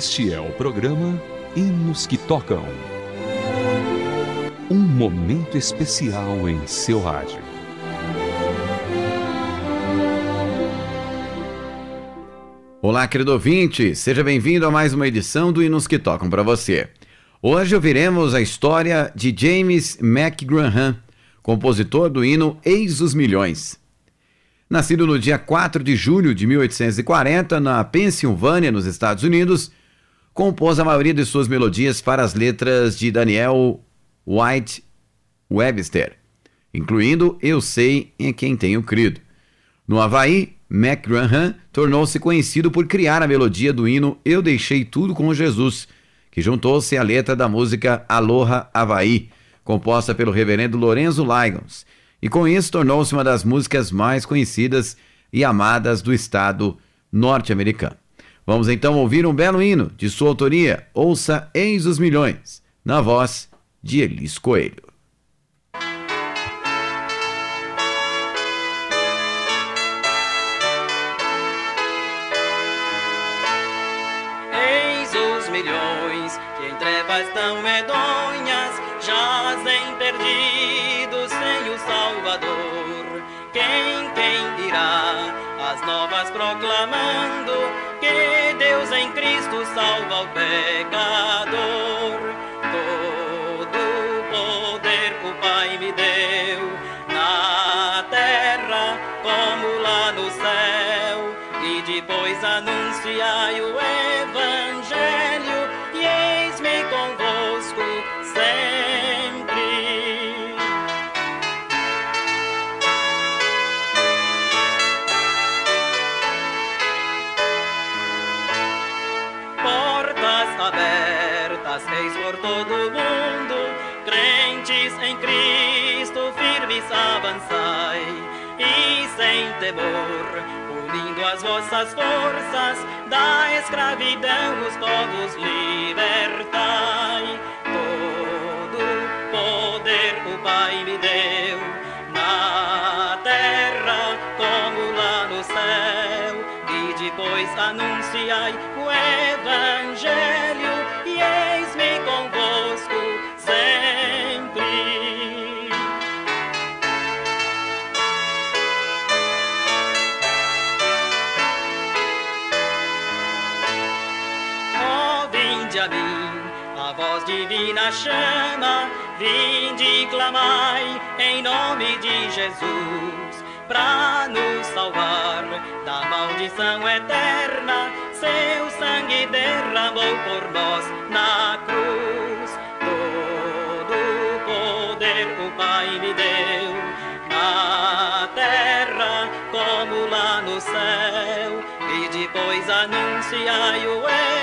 Este é o programa Hinos que Tocam. Um momento especial em seu rádio. Olá, querido ouvinte, seja bem-vindo a mais uma edição do Hinos que Tocam para você. Hoje ouviremos a história de James McGranahan, compositor do hino Eis os Milhões. Nascido no dia 4 de julho de 1840 na Pensilvânia, nos Estados Unidos, compôs a maioria de suas melodias para as letras de Daniel White Webster, incluindo Eu Sei em Quem Tenho Crido. No Havaí, McGranahan tornou-se conhecido por criar a melodia do hino Eu Deixei Tudo com Jesus, que juntou-se à letra da música Aloha Havaí, composta pelo reverendo Lorenzo Lyons, e com isso tornou-se uma das músicas mais conhecidas e amadas do estado norte-americano. Vamos então ouvir um belo hino de sua autoria, Ouça Eis os Milhões, na voz de Elis Coelho. Eis os milhões que em trevas tão medonhas jazem perdidos sem o Salvador. Quem, quem irá as novas proclamando Cristo salva o pecador? Todo poder o Pai me deu na terra como lá no céu e depois anunciai o avançai e sem temor, unindo as vossas forças, da escravidão os povos libertai. Todo poder o Pai me deu, na terra como lá no céu, e depois anunciai chama, vinde e clamai em nome de Jesus, pra nos salvar da maldição eterna. Seu sangue derramou por nós na cruz. Todo poder o Pai me deu, na terra como lá no céu. E depois anunciai o Evangelho,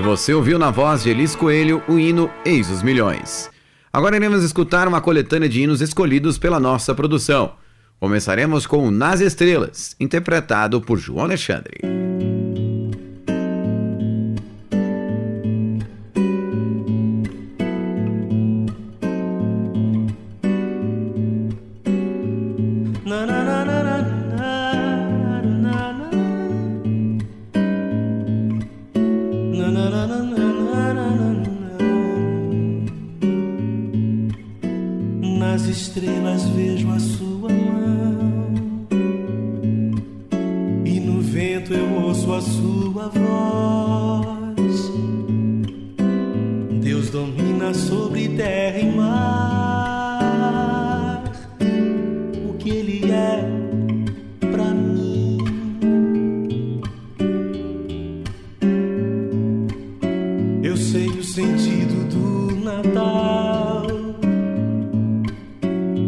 E você ouviu na voz de Elis Coelho o hino Eis os Milhões. Agora iremos escutar uma coletânea de hinos escolhidos pela nossa produção. Começaremos com Nas Estrelas, interpretado por João Alexandre.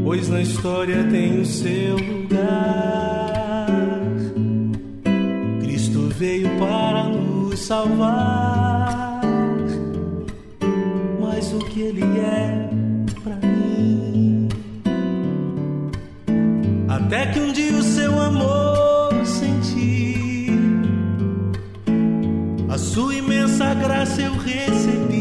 Pois na história tem o seu lugar. Cristo veio para nos salvar, mas o que ele é pra mim? Até que um dia o seu amor senti, a sua imensa graça eu recebi.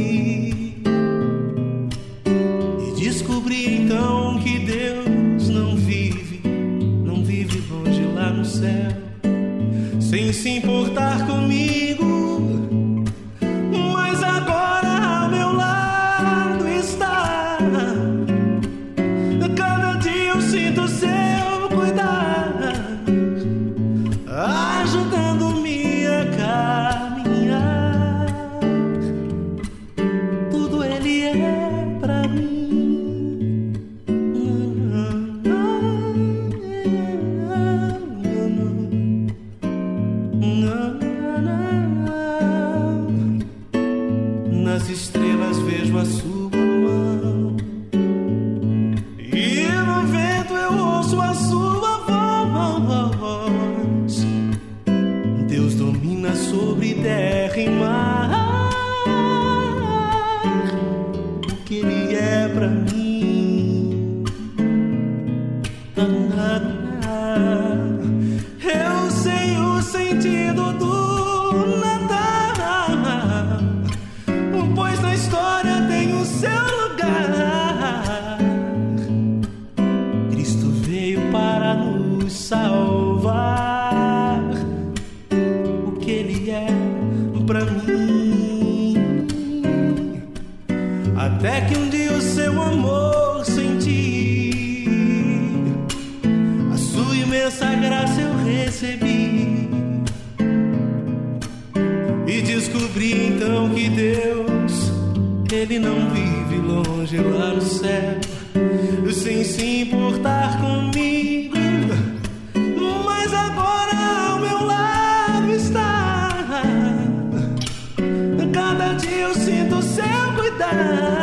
ele não vive longe lá no céu, sem se importar comigo. Mas agora ao meu lado está. Cada dia eu sinto seu cuidado.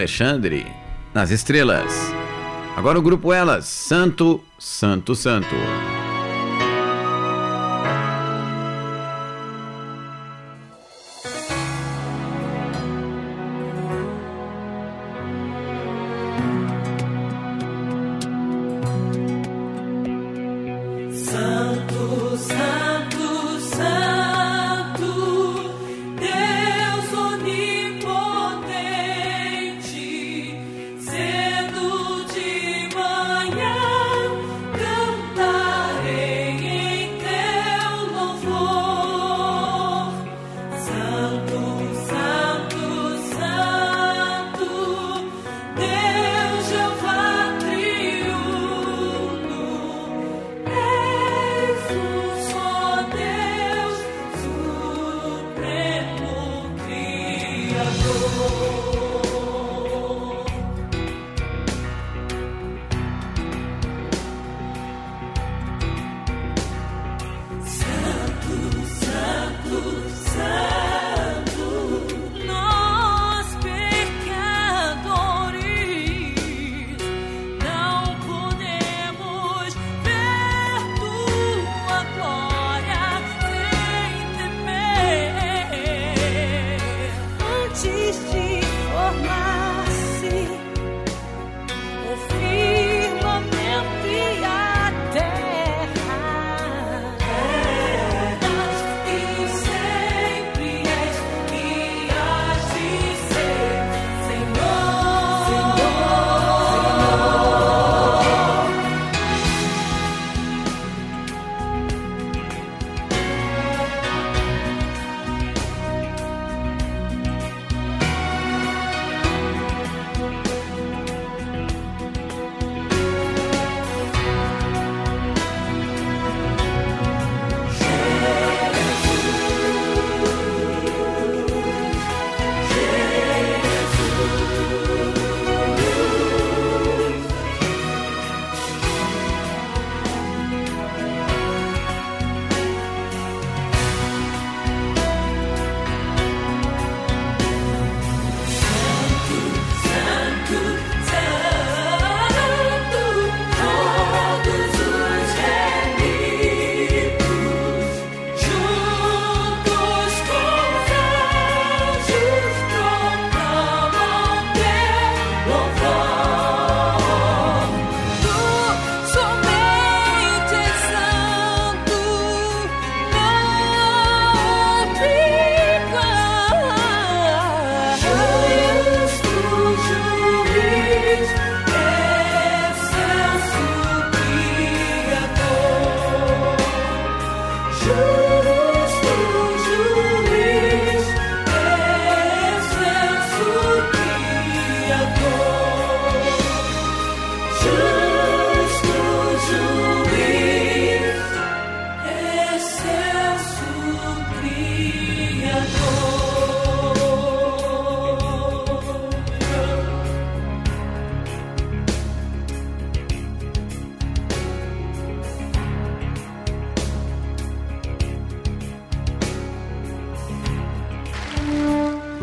Alexandre, nas estrelas. Agora o grupo Elas, Santo, Santo, Santo.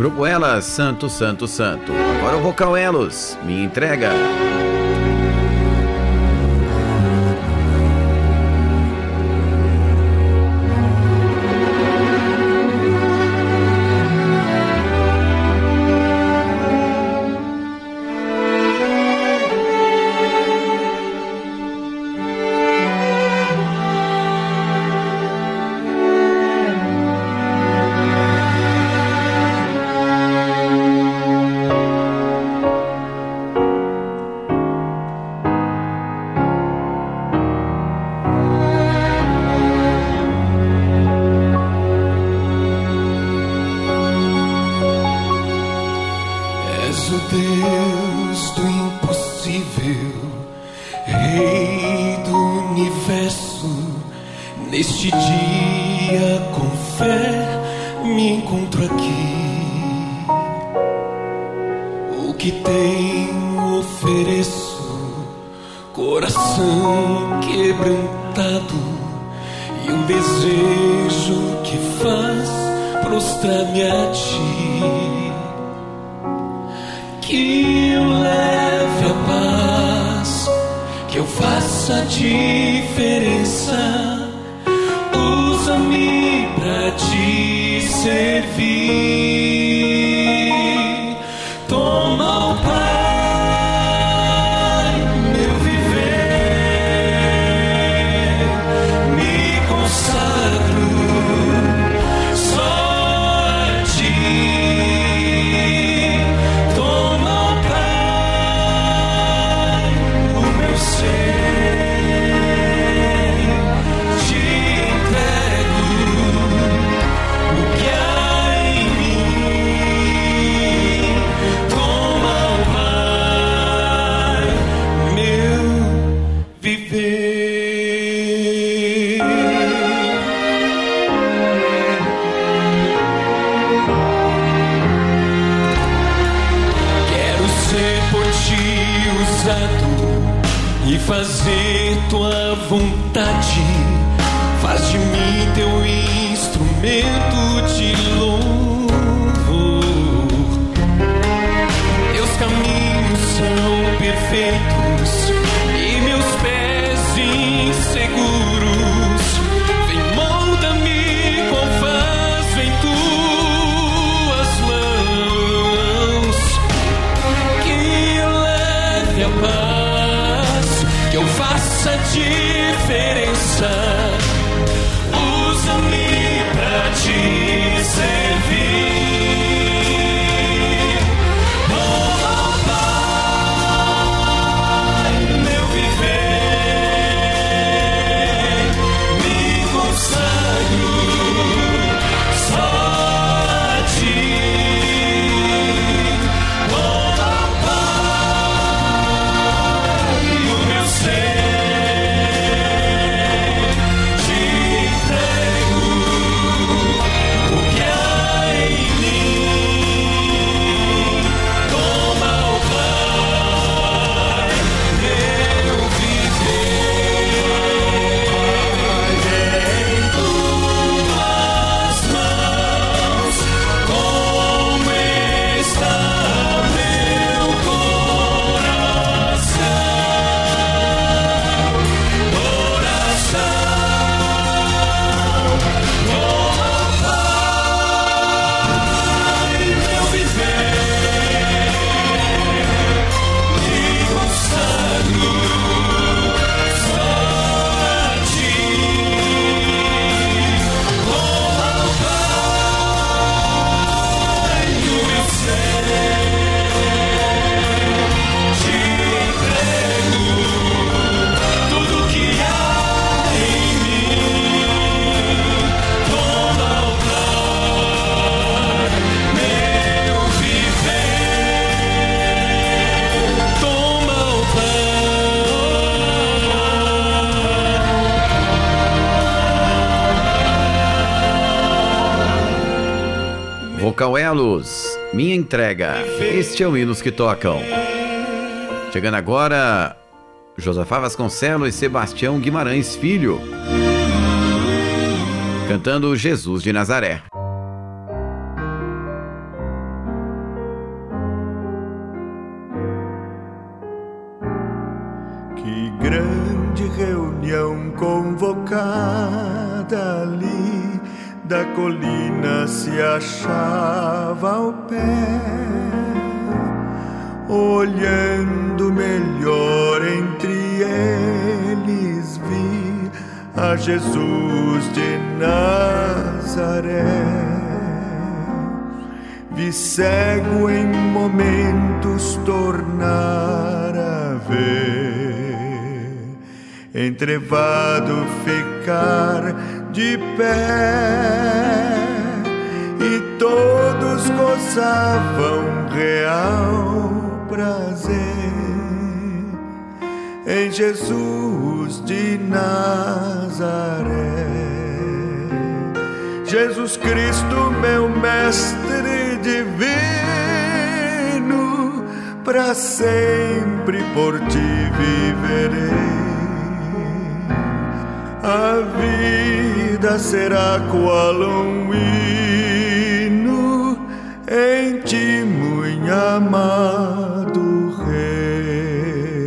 Grupo Elas, Santo, Santo, Santo. Agora o vocal Elos, me entrega. a ti, que eu leve a paz, que eu faça a diferença, usa-me para te servir. Cauê é Minha Entrega. Este é o Hinos que Tocam. Chegando agora, Josafá Vasconcelos e Sebastião Guimarães Filho. Cantando Jesus de Nazaré. Que grande reunião convocada ali da colina se achava ao pé, olhando melhor entre eles vi a Jesus de Nazaré. Vi cego em momentos tornar a ver, entrevado ficar de pé, e todos gozavam real prazer em Jesus de Nazaré. Jesus Cristo, meu mestre divino, para sempre por ti viverei. A vida será qual um hino em ti, muito amado Rei.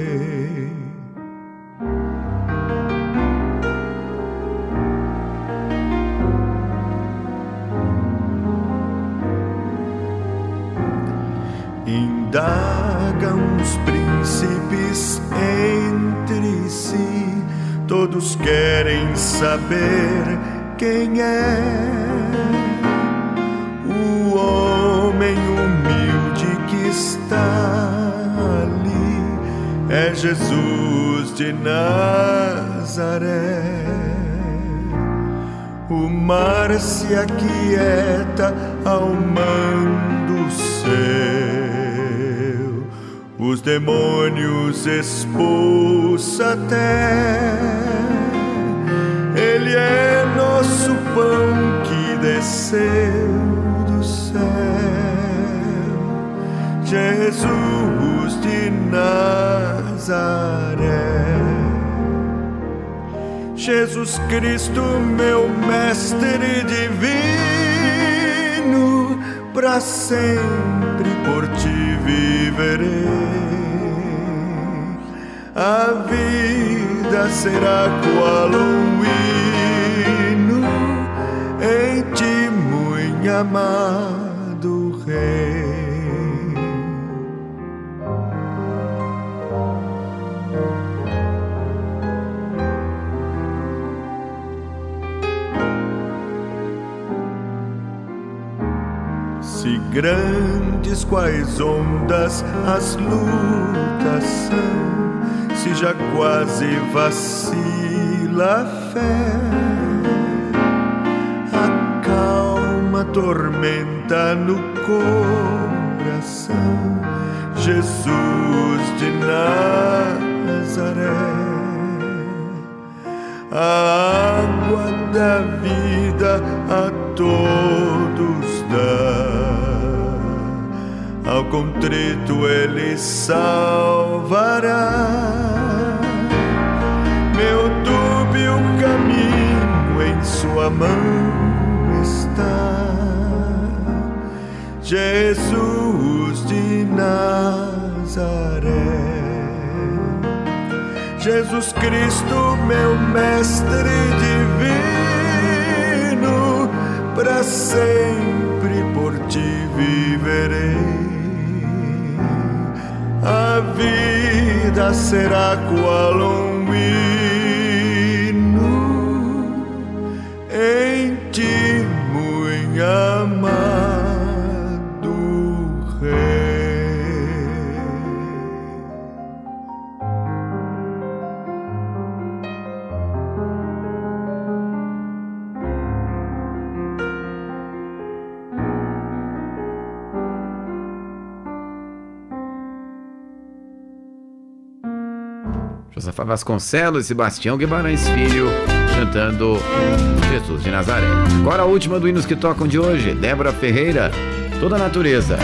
Indagam os príncipes entre si, todos querem saber quem é o homem humilde que está ali. É Jesus de Nazaré. O mar se aquieta ao mando seu, os demônios expulsa até. Pão que desceu do céu, Jesus de Nazaré. Jesus Cristo, meu mestre divino, para sempre por ti viverei. A vida será qual um amado Rei. Se grandes quais ondas as lutas são, se já quase vacila a fé, acalma a tormenta no coração, Jesus de Nazaré a água da vida a todos dá. Ao contrito ele salvará. Meu dúbio caminho em sua mão Jesus de Nazaré. Jesus Cristo, meu mestre divino, para sempre por ti viverei. A vida será qual um Vasconcelos e Sebastião Guimarães Filho cantando Jesus de Nazaré. Agora a última do Hinos que Tocam de hoje, Débora Ferreira, Toda a Natureza.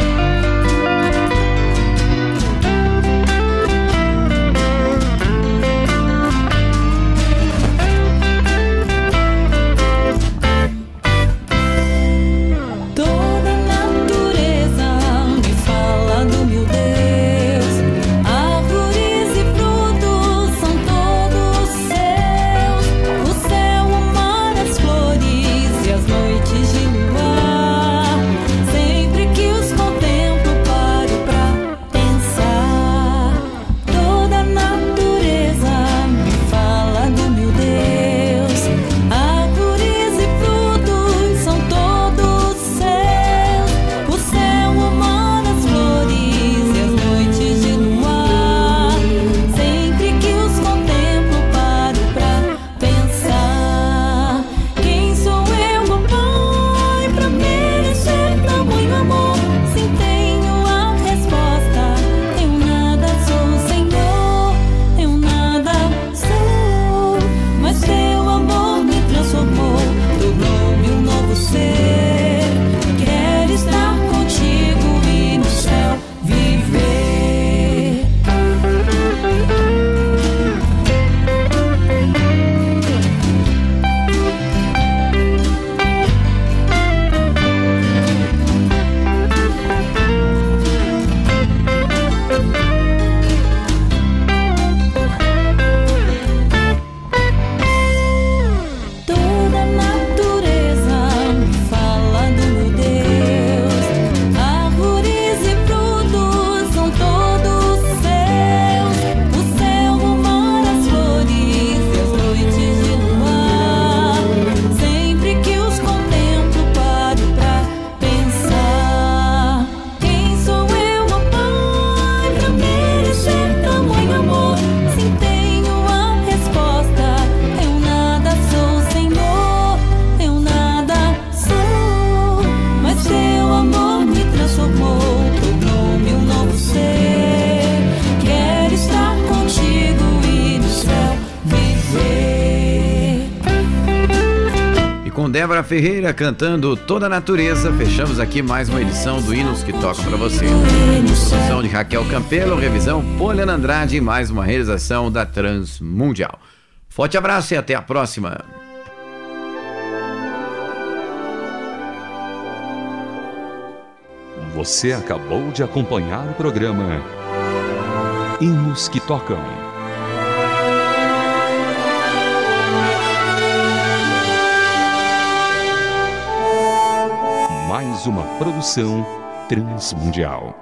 Débora Ferreira cantando Toda a Natureza, fechamos aqui mais uma edição do Hinos que Tocam para você. Produção de Raquel Campelo, revisão Poliana Andrade e mais uma realização da Transmundial. Forte abraço e até a próxima. Você acabou de acompanhar o programa Hinos que Tocam. Uma produção transmundial.